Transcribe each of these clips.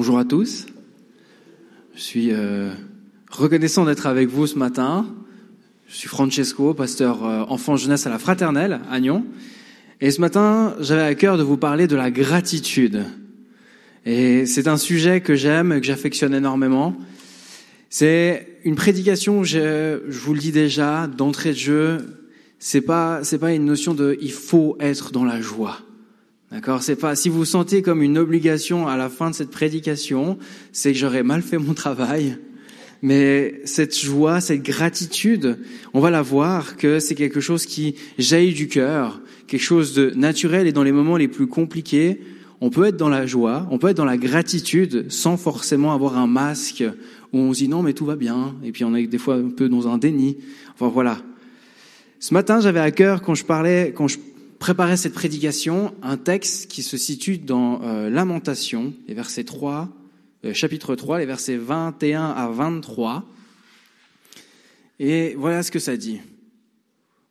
Bonjour à tous. Je suis euh, reconnaissant d'être avec vous ce matin. Je suis Francesco, pasteur euh, enfant jeunesse à la Fraternelle à Nyon. Et ce matin, j'avais à cœur de vous parler de la gratitude. Et c'est un sujet que j'aime, que j'affectionne énormément. C'est une prédication, je, je vous le dis déjà, d'entrée de jeu. C'est pas, c'est pas une notion de il faut être dans la joie. D'accord? C'est pas si vous sentez comme une obligation à la fin de cette prédication, c'est que j'aurais mal fait mon travail. Mais cette joie, cette gratitude, on va la voir que c'est quelque chose qui jaillit du cœur, quelque chose de naturel et dans les moments les plus compliqués, on peut être dans la joie, on peut être dans la gratitude sans forcément avoir un masque où on se dit non mais tout va bien et puis on est des fois un peu dans un déni. Enfin voilà. Ce matin, j'avais à cœur quand je parlais quand je préparer cette prédication un texte qui se situe dans euh, Lamentation, les versets 3, euh, chapitre 3, les versets 21 à 23. Et voilà ce que ça dit.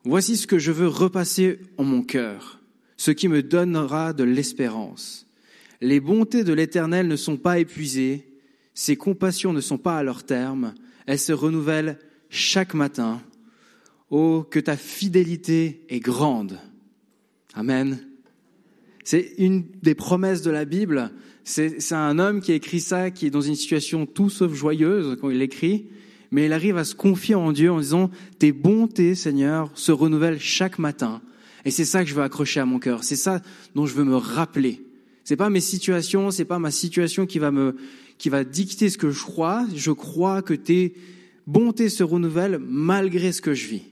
Voici ce que je veux repasser en mon cœur, ce qui me donnera de l'espérance. Les bontés de l'Éternel ne sont pas épuisées, ses compassions ne sont pas à leur terme, elles se renouvellent chaque matin. Oh, que ta fidélité est grande. Amen. C'est une des promesses de la Bible. C'est un homme qui écrit ça, qui est dans une situation tout sauf joyeuse quand il l'écrit, mais il arrive à se confier en Dieu en disant Tes bontés, Seigneur, se renouvellent chaque matin. Et c'est ça que je veux accrocher à mon cœur. C'est ça dont je veux me rappeler. C'est pas mes situations, c'est pas ma situation qui va me, qui va dicter ce que je crois. Je crois que tes bontés se renouvellent malgré ce que je vis.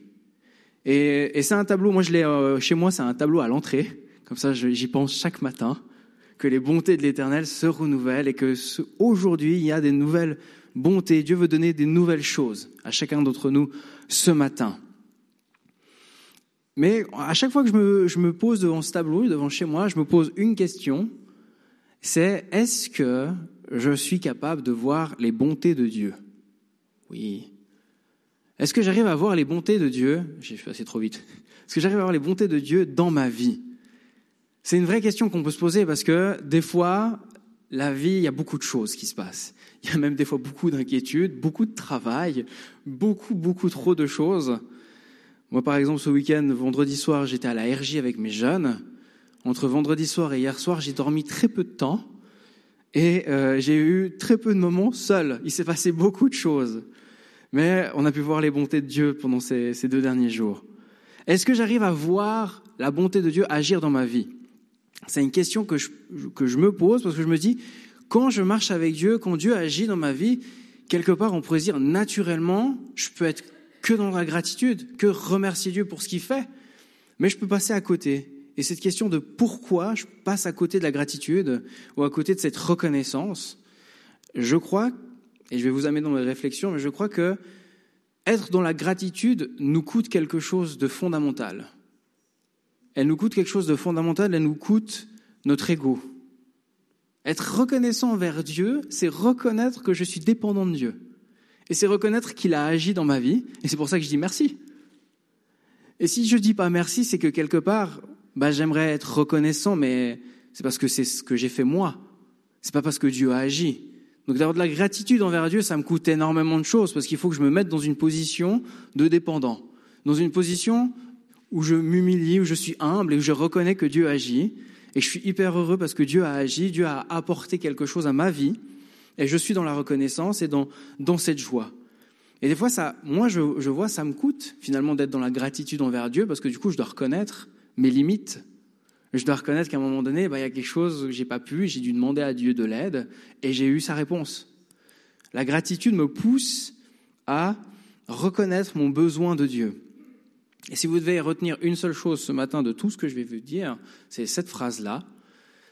Et, c'est un tableau, moi je l'ai euh, chez moi, c'est un tableau à l'entrée. Comme ça, j'y pense chaque matin que les bontés de l'Éternel se renouvellent et que aujourd'hui il y a des nouvelles bontés. Dieu veut donner des nouvelles choses à chacun d'entre nous ce matin. Mais à chaque fois que je me pose devant ce tableau, devant chez moi, je me pose une question. C'est est-ce que je suis capable de voir les bontés de Dieu? Oui. Est-ce que j'arrive à voir les bontés de Dieu? J'ai assez trop vite. Est-ce que j'arrive à voir les bontés de Dieu dans ma vie? C'est une vraie question qu'on peut se poser parce que des fois, la vie, il y a beaucoup de choses qui se passent. Il y a même des fois beaucoup d'inquiétudes, beaucoup de travail, beaucoup, beaucoup trop de choses. Moi, par exemple, ce week-end, vendredi soir, j'étais à la RJ avec mes jeunes. Entre vendredi soir et hier soir, j'ai dormi très peu de temps et euh, j'ai eu très peu de moments seul. Il s'est passé beaucoup de choses mais on a pu voir les bontés de Dieu pendant ces, deux derniers jours. Est-ce que j'arrive à voir la bonté de Dieu agir dans ma vie? C'est une question que je, que je me pose parce que je me dis, quand je marche avec Dieu, quand Dieu agit dans ma vie, quelque part on pourrait dire naturellement, je peux être que dans la gratitude, que remercier Dieu pour ce qu'il fait, mais je peux passer à côté. Et cette question de pourquoi je passe à côté de la gratitude ou à côté de cette reconnaissance, je crois et je vais vous amener dans mes réflexions, mais je crois que être dans la gratitude nous coûte quelque chose de fondamental. Elle nous coûte quelque chose de fondamental, elle nous coûte notre ego. Être reconnaissant envers Dieu, c'est reconnaître que je suis dépendant de Dieu. Et c'est reconnaître qu'il a agi dans ma vie, et c'est pour ça que je dis merci. Et si je dis pas merci, c'est que quelque part, bah, j'aimerais être reconnaissant, mais c'est parce que c'est ce que j'ai fait moi. C'est pas parce que Dieu a agi. Donc d'avoir de la gratitude envers Dieu, ça me coûte énormément de choses parce qu'il faut que je me mette dans une position de dépendant, dans une position où je m'humilie, où je suis humble et où je reconnais que Dieu agit. Et je suis hyper heureux parce que Dieu a agi, Dieu a apporté quelque chose à ma vie. Et je suis dans la reconnaissance et dans, dans cette joie. Et des fois, ça, moi, je, je vois, ça me coûte finalement d'être dans la gratitude envers Dieu parce que du coup, je dois reconnaître mes limites, je dois reconnaître qu'à un moment donné, bah, il y a quelque chose que j'ai pas pu, j'ai dû demander à Dieu de l'aide et j'ai eu sa réponse. La gratitude me pousse à reconnaître mon besoin de Dieu. Et si vous devez retenir une seule chose ce matin de tout ce que je vais vous dire, c'est cette phrase-là.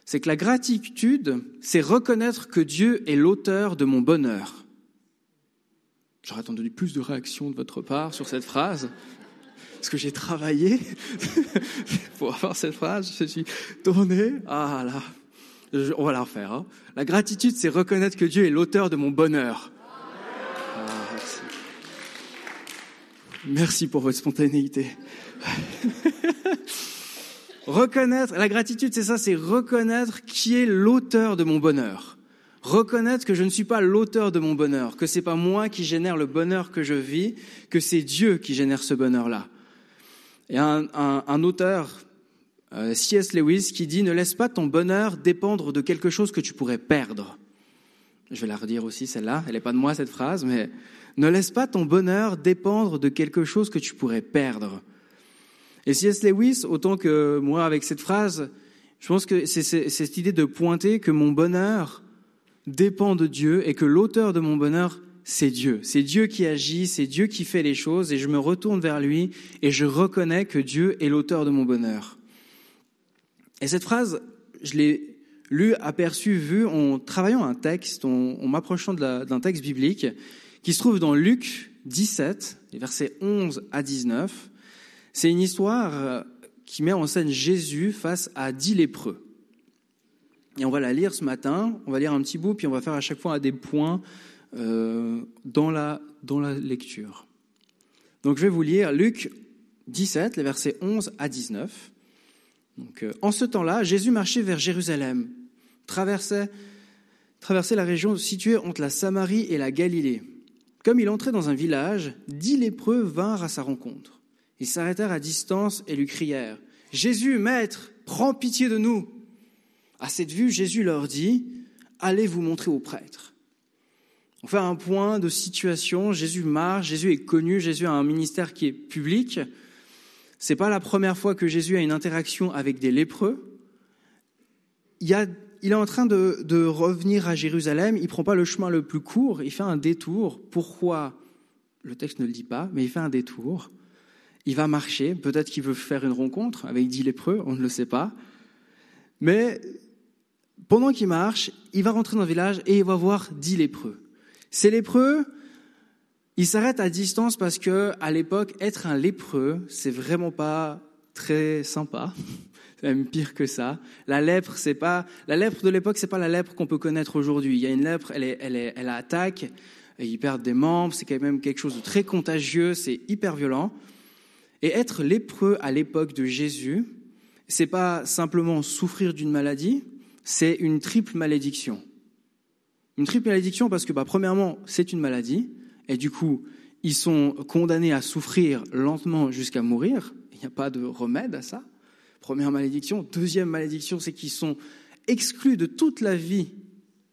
C'est que la gratitude, c'est reconnaître que Dieu est l'auteur de mon bonheur. J'aurais attendu plus de réactions de votre part sur cette phrase parce que j'ai travaillé pour avoir cette phrase. Je suis tourné. Ah là, on va la refaire. Hein. La gratitude, c'est reconnaître que Dieu est l'auteur de mon bonheur. Ah, merci. merci pour votre spontanéité. reconnaître, la gratitude, c'est ça, c'est reconnaître qui est l'auteur de mon bonheur. Reconnaître que je ne suis pas l'auteur de mon bonheur, que c'est pas moi qui génère le bonheur que je vis, que c'est Dieu qui génère ce bonheur-là. Il y a un, auteur, euh, C.S. Lewis, qui dit Ne laisse pas ton bonheur dépendre de quelque chose que tu pourrais perdre. Je vais la redire aussi, celle-là. Elle n'est pas de moi, cette phrase, mais ne laisse pas ton bonheur dépendre de quelque chose que tu pourrais perdre. Et C.S. Lewis, autant que moi avec cette phrase, je pense que c'est cette idée de pointer que mon bonheur dépend de Dieu et que l'auteur de mon bonheur, c'est Dieu. C'est Dieu qui agit, c'est Dieu qui fait les choses et je me retourne vers lui et je reconnais que Dieu est l'auteur de mon bonheur. Et cette phrase, je l'ai lue, aperçue, vue en travaillant un texte, en, m'approchant d'un texte biblique qui se trouve dans Luc 17, les versets 11 à 19. C'est une histoire qui met en scène Jésus face à dix lépreux. Et on va la lire ce matin, on va lire un petit bout, puis on va faire à chaque fois des points euh, dans, la, dans la lecture. Donc je vais vous lire Luc 17, les versets 11 à 19. Donc, euh, en ce temps-là, Jésus marchait vers Jérusalem, traversait, traversait la région située entre la Samarie et la Galilée. Comme il entrait dans un village, dix lépreux vinrent à sa rencontre. Ils s'arrêtèrent à distance et lui crièrent Jésus, Maître, prends pitié de nous. À cette vue, Jésus leur dit Allez vous montrer au prêtre. On fait un point de situation. Jésus marche, Jésus est connu, Jésus a un ministère qui est public. C'est pas la première fois que Jésus a une interaction avec des lépreux. Il, est en train de, de, revenir à Jérusalem. Il prend pas le chemin le plus court. Il fait un détour. Pourquoi? Le texte ne le dit pas, mais il fait un détour. Il va marcher. Peut-être qu'il veut faire une rencontre avec dix lépreux. On ne le sait pas. Mais pendant qu'il marche, il va rentrer dans le village et il va voir dix lépreux. Ces lépreux, ils s'arrêtent à distance parce que, à l'époque, être un lépreux, c'est vraiment pas très sympa. C'est même pire que ça. La lèpre, c'est pas, la lèpre de l'époque, c'est pas la lèpre qu'on peut connaître aujourd'hui. Il y a une lèpre, elle est, elle est, elle attaque, et ils perdent des membres, c'est quand même quelque chose de très contagieux, c'est hyper violent. Et être lépreux à l'époque de Jésus, c'est pas simplement souffrir d'une maladie, c'est une triple malédiction. Une triple malédiction parce que, bah, premièrement, c'est une maladie, et du coup, ils sont condamnés à souffrir lentement jusqu'à mourir. Il n'y a pas de remède à ça. Première malédiction. Deuxième malédiction, c'est qu'ils sont exclus de toute la vie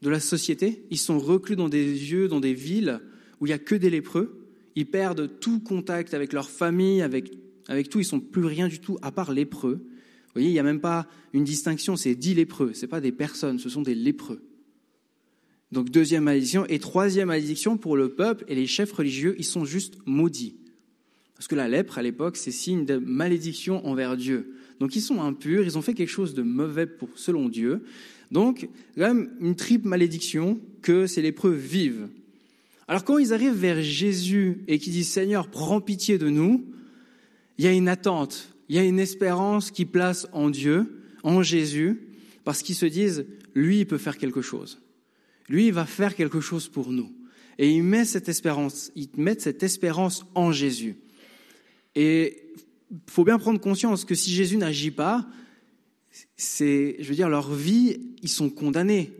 de la société. Ils sont reclus dans des lieux, dans des villes où il n'y a que des lépreux. Ils perdent tout contact avec leur famille, avec, avec tout. Ils sont plus rien du tout à part lépreux voyez, il n'y a même pas une distinction, c'est dix lépreux, ce pas des personnes, ce sont des lépreux. Donc deuxième malédiction. Et troisième malédiction pour le peuple et les chefs religieux, ils sont juste maudits. Parce que la lèpre, à l'époque, c'est signe de malédiction envers Dieu. Donc ils sont impurs, ils ont fait quelque chose de mauvais selon Dieu. Donc, quand même une triple malédiction que ces lépreux vivent. Alors quand ils arrivent vers Jésus et qu'ils disent Seigneur, prends pitié de nous, il y a une attente il y a une espérance qui place en Dieu, en Jésus, parce qu'ils se disent, lui, il peut faire quelque chose. Lui, il va faire quelque chose pour nous. Et ils mettent cette espérance, ils mettent cette en Jésus. Et il faut bien prendre conscience que si Jésus n'agit pas, c'est, je veux dire, leur vie, ils sont condamnés.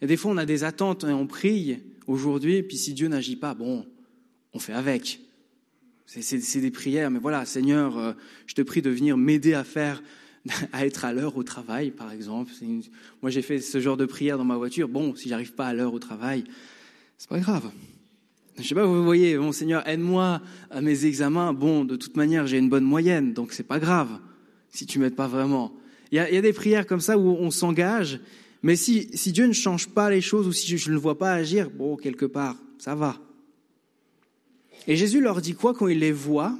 Et des fois, on a des attentes et on prie aujourd'hui, puis si Dieu n'agit pas, bon, on fait avec. C'est des prières, mais voilà, Seigneur, euh, je te prie de venir m'aider à faire, à être à l'heure au travail, par exemple. Moi, j'ai fait ce genre de prière dans ma voiture. Bon, si j'arrive pas à l'heure au travail, c'est pas grave. Je sais pas, vous voyez, bon Seigneur, aide-moi à mes examens. Bon, de toute manière, j'ai une bonne moyenne, donc c'est pas grave si tu m'aides pas vraiment. Il y, a, y a, des prières comme ça où on s'engage, mais si, si Dieu ne change pas les choses ou si je ne le vois pas agir, bon, quelque part, ça va. Et Jésus leur dit quoi quand il les voit?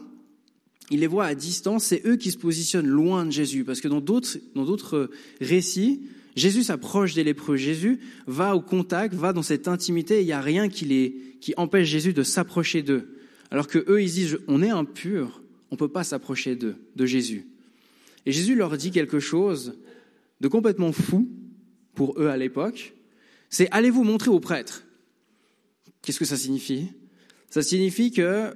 Il les voit à distance, c'est eux qui se positionnent loin de Jésus. Parce que dans d'autres, d'autres récits, Jésus s'approche des lépreux. Jésus va au contact, va dans cette intimité, il n'y a rien qui, les, qui empêche Jésus de s'approcher d'eux. Alors que eux, ils disent, on est impur, on ne peut pas s'approcher d'eux, de Jésus. Et Jésus leur dit quelque chose de complètement fou pour eux à l'époque. C'est allez vous montrer aux prêtres. Qu'est-ce que ça signifie? Ça signifie que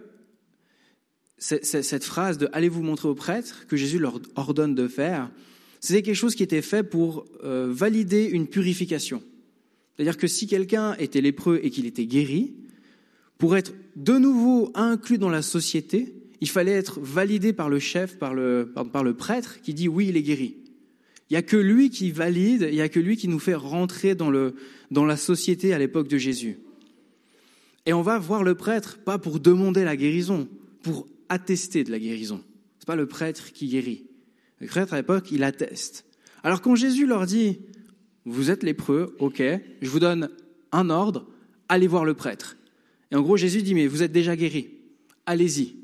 cette phrase de allez vous montrer aux prêtres que Jésus leur ordonne de faire, c'était quelque chose qui était fait pour euh, valider une purification. C'est-à-dire que si quelqu'un était lépreux et qu'il était guéri, pour être de nouveau inclus dans la société, il fallait être validé par le chef, par le, par, le prêtre, qui dit oui, il est guéri. Il n'y a que lui qui valide, il n'y a que lui qui nous fait rentrer dans, le, dans la société à l'époque de Jésus. Et on va voir le prêtre, pas pour demander la guérison, pour attester de la guérison. Ce n'est pas le prêtre qui guérit. Le prêtre à l'époque, il atteste. Alors quand Jésus leur dit, vous êtes lépreux, ok, je vous donne un ordre, allez voir le prêtre. Et en gros, Jésus dit, mais vous êtes déjà guéri, allez-y.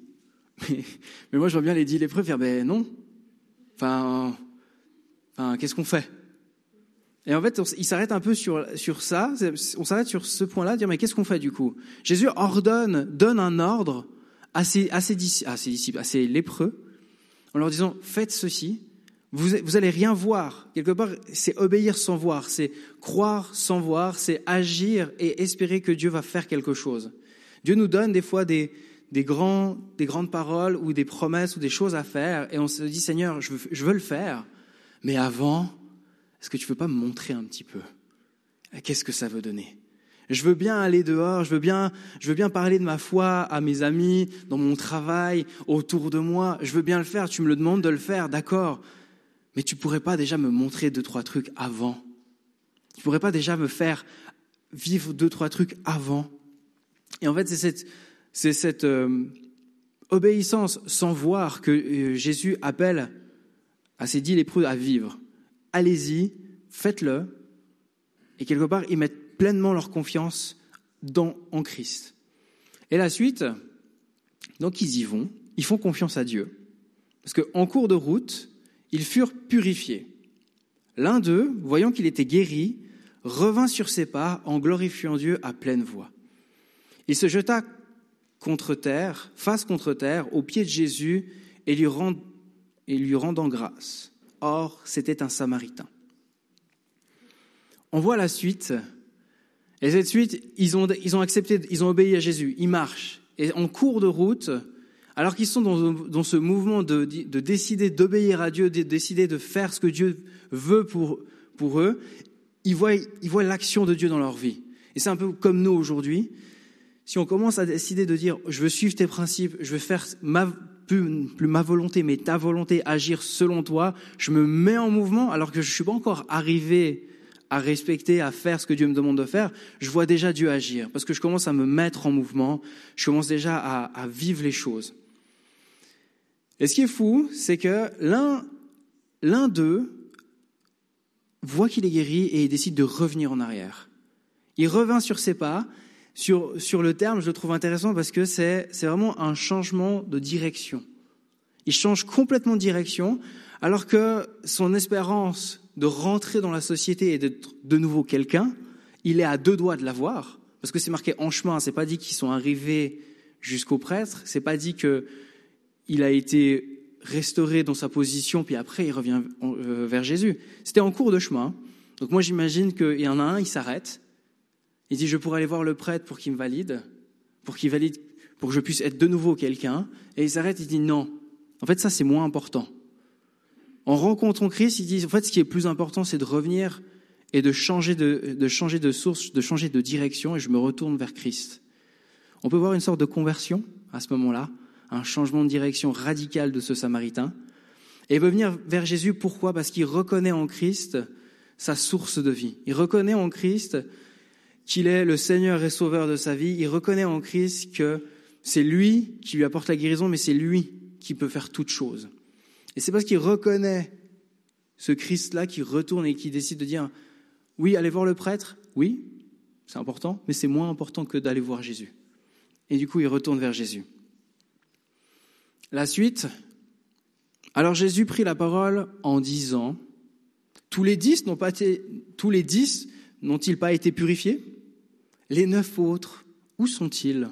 Mais, moi, je vois bien les dix lépreux faire, ben non. Enfin qu'est-ce qu'on fait? Et en fait, il s'arrête un peu sur, sur ça, on s'arrête sur ce point-là, dire, mais qu'est-ce qu'on fait du coup? Jésus ordonne, donne un ordre à ses, à ses, disciples, à ses lépreux, en leur disant, faites ceci, vous, vous allez rien voir. Quelque part, c'est obéir sans voir, c'est croire sans voir, c'est agir et espérer que Dieu va faire quelque chose. Dieu nous donne des fois des, des, grands, des grandes paroles ou des promesses ou des choses à faire et on se dit Seigneur, je je veux le faire, mais avant, est-ce que tu veux pas me montrer un petit peu? Qu'est-ce que ça veut donner? Je veux bien aller dehors, je veux bien, je veux bien parler de ma foi à mes amis, dans mon travail, autour de moi. Je veux bien le faire. Tu me le demandes de le faire, d'accord mais tu pourrais pas déjà me montrer deux, trois trucs avant? Tu pourrais pas déjà me faire vivre deux, trois trucs avant? Et en fait, c'est cette, c'est cette euh, obéissance sans voir que euh, Jésus appelle à ses dix lépreux à vivre. Allez-y, faites-le. Et quelque part, ils mettent pleinement leur confiance en Christ. Et la suite, donc ils y vont, ils font confiance à Dieu. Parce qu'en cours de route, ils furent purifiés. L'un d'eux, voyant qu'il était guéri, revint sur ses pas en glorifiant Dieu à pleine voix. Il se jeta contre terre, face contre terre, aux pieds de Jésus et lui rendant grâce. Or, c'était un Samaritain. On voit la suite. Et cette suite, ils ont, ils ont accepté, ils ont obéi à Jésus. Ils marchent. Et en cours de route, alors qu'ils sont dans, ce mouvement de, décider d'obéir à Dieu, de décider de faire ce que Dieu veut pour, pour eux, ils voient, ils voient l'action de Dieu dans leur vie. Et c'est un peu comme nous aujourd'hui. Si on commence à décider de dire, je veux suivre tes principes, je veux faire ma, plus, ma volonté, mais ta volonté, agir selon toi, je me mets en mouvement alors que je ne suis pas encore arrivé à respecter, à faire ce que Dieu me demande de faire, je vois déjà Dieu agir, parce que je commence à me mettre en mouvement, je commence déjà à, à vivre les choses. Et ce qui est fou, c'est que l'un, l'un d'eux voit qu'il est guéri et il décide de revenir en arrière. Il revint sur ses pas. Sur, sur le terme, je le trouve intéressant parce que c'est, vraiment un changement de direction. Il change complètement de direction alors que son espérance de rentrer dans la société et d'être de nouveau quelqu'un, il est à deux doigts de l'avoir parce que c'est marqué en chemin. C'est pas dit qu'ils sont arrivés jusqu'au prêtre. C'est pas dit que il a été restauré dans sa position, puis après il revient euh, vers Jésus. C'était en cours de chemin. Donc moi j'imagine qu'il y en a un, il s'arrête, il dit je pourrais aller voir le prêtre pour qu'il me valide, pour qu'il valide, pour que je puisse être de nouveau quelqu'un, et il s'arrête, il dit non. En fait ça c'est moins important. En rencontrant Christ, il dit en fait ce qui est plus important c'est de revenir et de changer de, de changer de source, de changer de direction, et je me retourne vers Christ. On peut voir une sorte de conversion à ce moment-là un changement de direction radical de ce Samaritain. Et il veut venir vers Jésus, pourquoi? Parce qu'il reconnaît en Christ sa source de vie. Il reconnaît en Christ qu'il est le Seigneur et Sauveur de sa vie. Il reconnaît en Christ que c'est lui qui lui apporte la guérison, mais c'est lui qui peut faire toute chose. Et c'est parce qu'il reconnaît ce Christ-là qui retourne et qui décide de dire, oui, allez voir le prêtre, oui, c'est important, mais c'est moins important que d'aller voir Jésus. Et du coup, il retourne vers Jésus. La suite. Alors Jésus prit la parole en disant, tous les dix n'ont pas été, tous les dix n'ont-ils pas été purifiés? Les neuf autres, où sont-ils?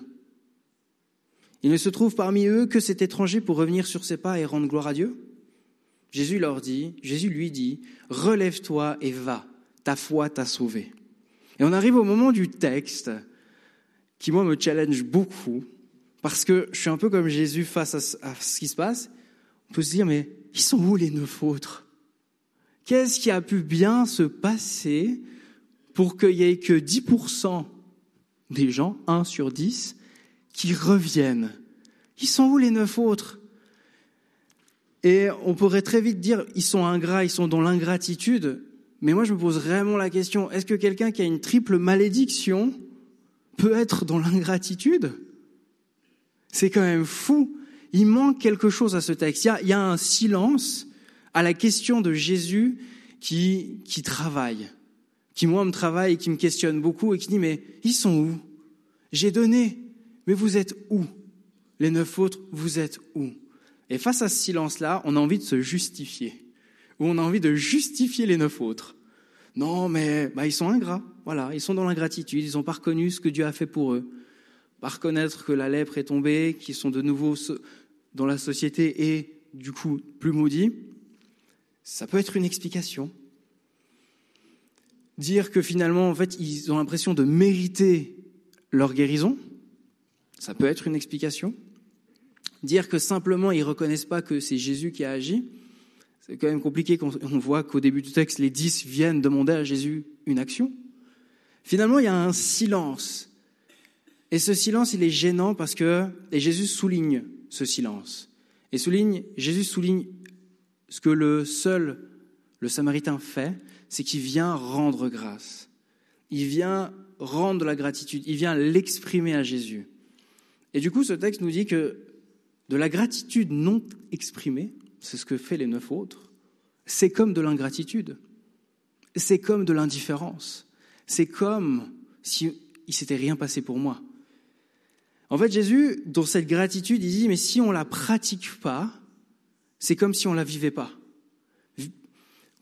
Il ne se trouve parmi eux que cet étranger pour revenir sur ses pas et rendre gloire à Dieu? Jésus leur dit, Jésus lui dit, relève-toi et va, ta foi t'a sauvé. Et on arrive au moment du texte qui, moi, me challenge beaucoup, parce que je suis un peu comme Jésus face à ce qui se passe. On peut se dire, mais ils sont où les neuf autres? Qu'est-ce qui a pu bien se passer pour qu'il y ait que 10% des gens, 1 sur 10, qui reviennent. Ils sont où les neuf autres? Et on pourrait très vite dire, ils sont ingrats, ils sont dans l'ingratitude. Mais moi, je me pose vraiment la question, est-ce que quelqu'un qui a une triple malédiction peut être dans l'ingratitude? C'est quand même fou. Il manque quelque chose à ce texte. Il y a, un silence à la question de Jésus qui, qui travaille, qui moi me travaille qui me questionne beaucoup et qui dit, mais ils sont où? J'ai donné, mais vous êtes où? Les neuf autres, vous êtes où? Et face à ce silence-là, on a envie de se justifier, ou on a envie de justifier les neuf autres. Non, mais bah, ils sont ingrats, voilà, ils sont dans l'ingratitude, ils n'ont pas reconnu ce que Dieu a fait pour eux. Pas reconnaître que la lèpre est tombée, qu'ils sont de nouveau dans la société et du coup plus maudits, ça peut être une explication. Dire que finalement, en fait, ils ont l'impression de mériter leur guérison, ça peut être une explication. Dire que simplement ils reconnaissent pas que c'est Jésus qui a agi, c'est quand même compliqué quand on voit qu'au début du texte, les dix viennent demander à Jésus une action. Finalement, il y a un silence. Et ce silence, il est gênant parce que, et Jésus souligne ce silence. Et souligne, Jésus souligne ce que le seul, le Samaritain fait, c'est qu'il vient rendre grâce. Il vient rendre la gratitude. Il vient l'exprimer à Jésus. Et du coup, ce texte nous dit que de la gratitude non exprimée, c'est ce que fait les neuf autres, c'est comme de l'ingratitude. C'est comme de l'indifférence. C'est comme si il s'était rien passé pour moi. En fait, Jésus, dans cette gratitude, il dit, mais si on la pratique pas, c'est comme si on la vivait pas.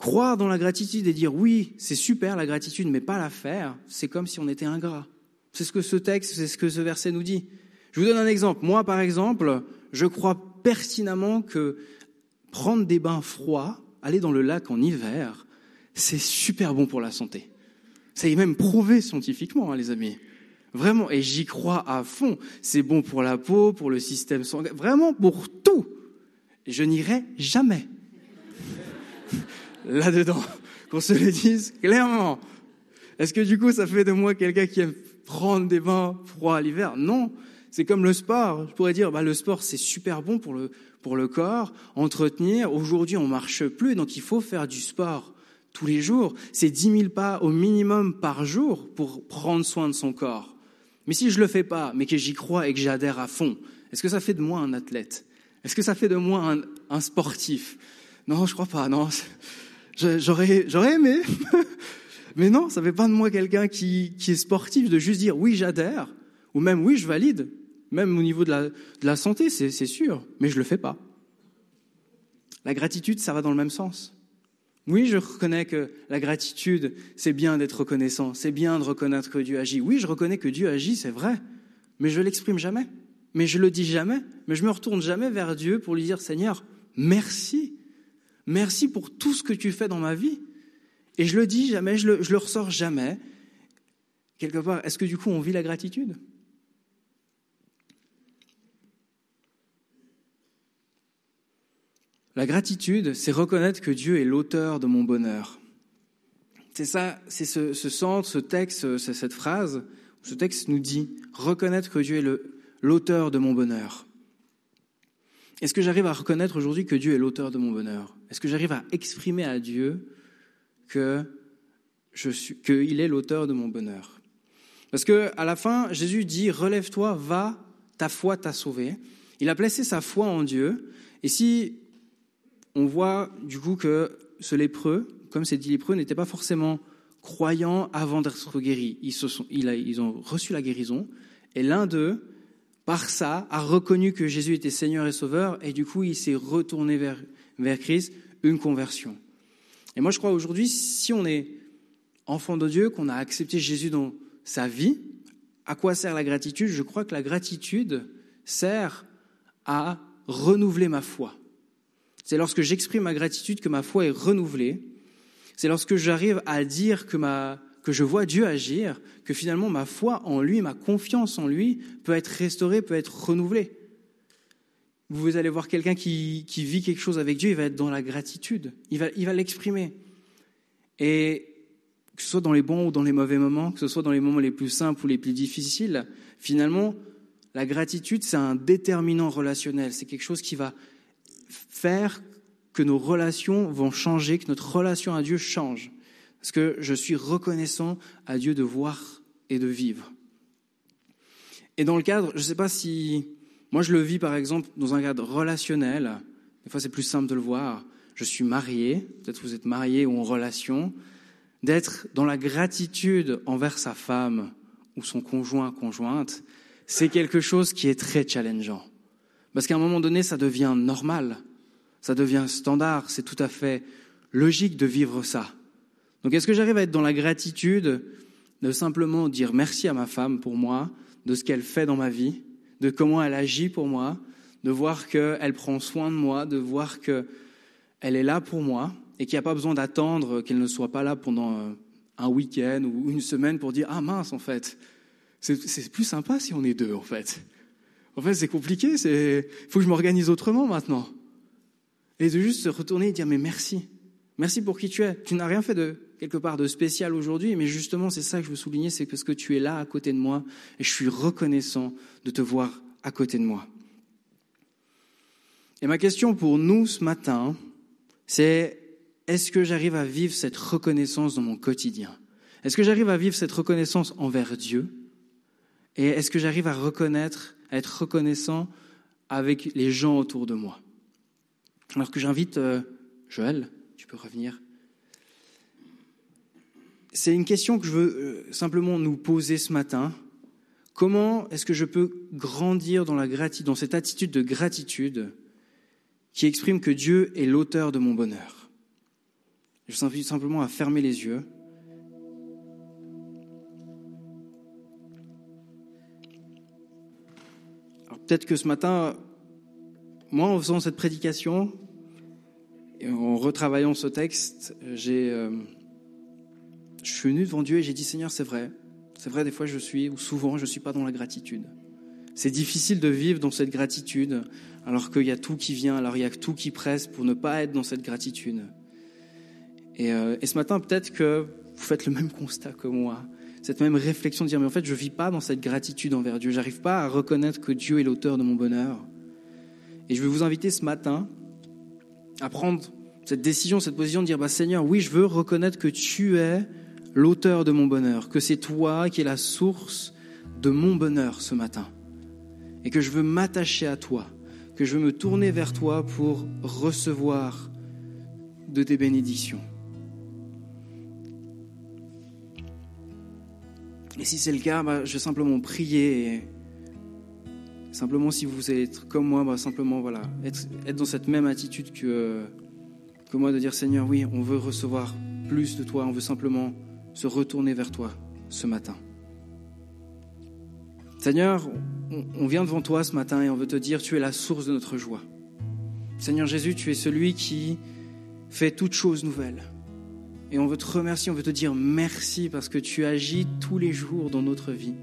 Croire dans la gratitude et dire oui, c'est super la gratitude, mais pas la faire, c'est comme si on était ingrat. C'est ce que ce texte, c'est ce que ce verset nous dit. Je vous donne un exemple. Moi, par exemple, je crois pertinemment que prendre des bains froids, aller dans le lac en hiver, c'est super bon pour la santé. Ça est même prouvé scientifiquement, hein, les amis. Vraiment, et j'y crois à fond. C'est bon pour la peau, pour le système sanguin, vraiment pour tout. Je n'irai jamais là-dedans, qu'on se le dise clairement. Est-ce que du coup, ça fait de moi quelqu'un qui aime prendre des bains froids à l'hiver? Non, c'est comme le sport. Je pourrais dire, bah, le sport, c'est super bon pour le, pour le corps, entretenir. Aujourd'hui, on marche plus, donc il faut faire du sport tous les jours. C'est 10 000 pas au minimum par jour pour prendre soin de son corps. Mais si je le fais pas, mais que j'y crois et que j'adhère à fond, est-ce que ça fait de moi un athlète? Est-ce que ça fait de moi un, un sportif? Non, je crois pas. Non, j'aurais, aimé, mais non, ça fait pas de moi quelqu'un qui, est sportif de juste dire oui, j'adhère, ou même oui, je valide. Même au niveau de la, de la santé, c'est sûr, mais je le fais pas. La gratitude, ça va dans le même sens. Oui, je reconnais que la gratitude, c'est bien d'être reconnaissant, c'est bien de reconnaître que Dieu agit. Oui, je reconnais que Dieu agit, c'est vrai, mais je l'exprime jamais, mais je le dis jamais, mais je me retourne jamais vers Dieu pour lui dire Seigneur, merci, merci pour tout ce que tu fais dans ma vie. Et je le dis jamais, je le, ressors jamais. Quelque part, est-ce que du coup on vit la gratitude? La gratitude, c'est reconnaître que Dieu est l'auteur de mon bonheur. C'est ça, c'est ce, ce centre, ce texte, cette phrase. Ce texte nous dit reconnaître que Dieu est l'auteur de mon bonheur. Est-ce que j'arrive à reconnaître aujourd'hui que Dieu est l'auteur de mon bonheur? Est-ce que j'arrive à exprimer à Dieu que je suis, qu'il est l'auteur de mon bonheur? Parce que à la fin, Jésus dit relève-toi, va, ta foi t'a sauvé. Il a placé sa foi en Dieu. Et si on voit du coup que ce lépreux, comme c'est dit lépreux, n'était pas forcément croyant avant d'être guéri. Ils, se sont, ils ont reçu la guérison, et l'un d'eux, par ça, a reconnu que Jésus était Seigneur et Sauveur, et du coup, il s'est retourné vers, vers Christ, une conversion. Et moi, je crois aujourd'hui, si on est enfant de Dieu, qu'on a accepté Jésus dans sa vie, à quoi sert la gratitude? Je crois que la gratitude sert à renouveler ma foi. C'est lorsque j'exprime ma gratitude que ma foi est renouvelée. C'est lorsque j'arrive à dire que, ma, que je vois Dieu agir, que finalement ma foi en lui, ma confiance en lui peut être restaurée, peut être renouvelée. Vous allez voir quelqu'un qui, vit quelque chose avec Dieu, il va être dans la gratitude, il va l'exprimer. Et que ce soit dans les bons ou dans les mauvais moments, que ce soit dans les moments les plus simples ou les plus difficiles, finalement, la gratitude, c'est un déterminant relationnel. C'est quelque chose qui va faire que nos relations vont changer, que notre relation à Dieu change. Parce que je suis reconnaissant à Dieu de voir et de vivre. Et dans le cadre, je ne sais pas si... Moi, je le vis par exemple dans un cadre relationnel. Des fois, c'est plus simple de le voir. Je suis marié, peut-être vous êtes marié ou en relation. D'être dans la gratitude envers sa femme ou son conjoint, conjointe, c'est quelque chose qui est très challengeant. Parce qu'à un moment donné, ça devient normal, ça devient standard, c'est tout à fait logique de vivre ça. Donc est-ce que j'arrive à être dans la gratitude de simplement dire merci à ma femme pour moi, de ce qu'elle fait dans ma vie, de comment elle agit pour moi, de voir qu'elle prend soin de moi, de voir qu'elle est là pour moi et qu'il n'y a pas besoin d'attendre qu'elle ne soit pas là pendant un week-end ou une semaine pour dire ah mince en fait c'est plus sympa si on est deux, en fait. En fait, c'est compliqué, il faut que je m'organise autrement maintenant. Et de juste se retourner et dire, mais merci. Merci pour qui tu es. Tu n'as rien fait de quelque part de spécial aujourd'hui, mais justement, c'est ça que je veux souligner, c'est parce que tu es là à côté de moi et je suis reconnaissant de te voir à côté de moi. Et ma question pour nous ce matin, c'est est-ce que j'arrive à vivre cette reconnaissance dans mon quotidien? Est-ce que j'arrive à vivre cette reconnaissance envers Dieu? Et est-ce que j'arrive à reconnaître, à être reconnaissant avec les gens autour de moi? Alors que j'invite euh, Joël, tu peux revenir. C'est une question que je veux euh, simplement nous poser ce matin. Comment est-ce que je peux grandir dans, cette attitude de gratitude qui exprime que Dieu est l'auteur de mon bonheur? Je vous invite simplement à fermer les yeux. peut-être que ce matin, moi, en faisant cette prédication, et en retravaillant ce texte, j'ai, euh, je suis venu devant Dieu et j'ai dit, Seigneur, c'est vrai. C'est vrai, des fois, je suis, ou souvent, je ne suis pas dans la gratitude. C'est difficile de vivre dans cette gratitude, alors qu'il y a tout qui vient, alors il y a tout qui presse pour ne pas être dans cette gratitude. Et, euh, ce matin, peut-être que vous faites le même constat que moi cette même réflexion de dire, mais en fait, je ne vis pas dans cette gratitude envers Dieu. J'arrive pas à reconnaître que Dieu est l'auteur de mon bonheur. Et je vais vous inviter ce matin à prendre cette décision, cette position de dire, bah, Seigneur, oui, je veux reconnaître que tu es l'auteur de mon bonheur, que c'est toi qui es la source de mon bonheur ce matin. Et que je veux m'attacher à toi, que je veux me tourner vers toi pour recevoir de tes bénédictions. Et si c'est le cas, bah, je vais simplement prier. Simplement, si vous êtes comme moi, bah, simplement voilà, être, être, dans cette même attitude que, que moi, de dire Seigneur, oui, on veut recevoir plus de toi, on veut simplement se retourner vers toi ce matin. Seigneur, on vient devant toi ce matin et on veut te dire, tu es la source de notre joie. Seigneur Jésus, tu es celui qui fait toutes choses nouvelles. Et on veut te remercier, on veut te dire merci parce que tu agis tous les jours dans notre vie.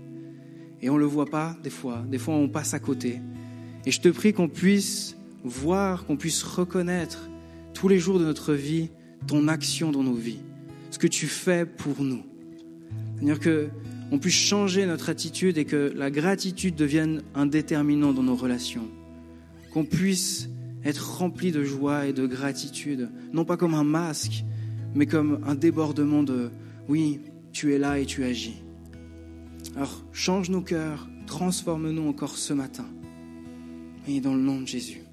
Et on ne le voit pas des fois, des fois on passe à côté. Et je te prie qu'on puisse voir, qu'on puisse reconnaître tous les jours de notre vie ton action dans nos vies, ce que tu fais pour nous. C'est-à-dire que puisse changer notre attitude et que la gratitude devienne un déterminant dans nos relations. Qu'on puisse être rempli de joie et de gratitude, non pas comme un masque, mais comme un débordement de oui, tu es là et tu agis. Alors change nos cœurs, transforme-nous encore ce matin. Et dans le nom de Jésus.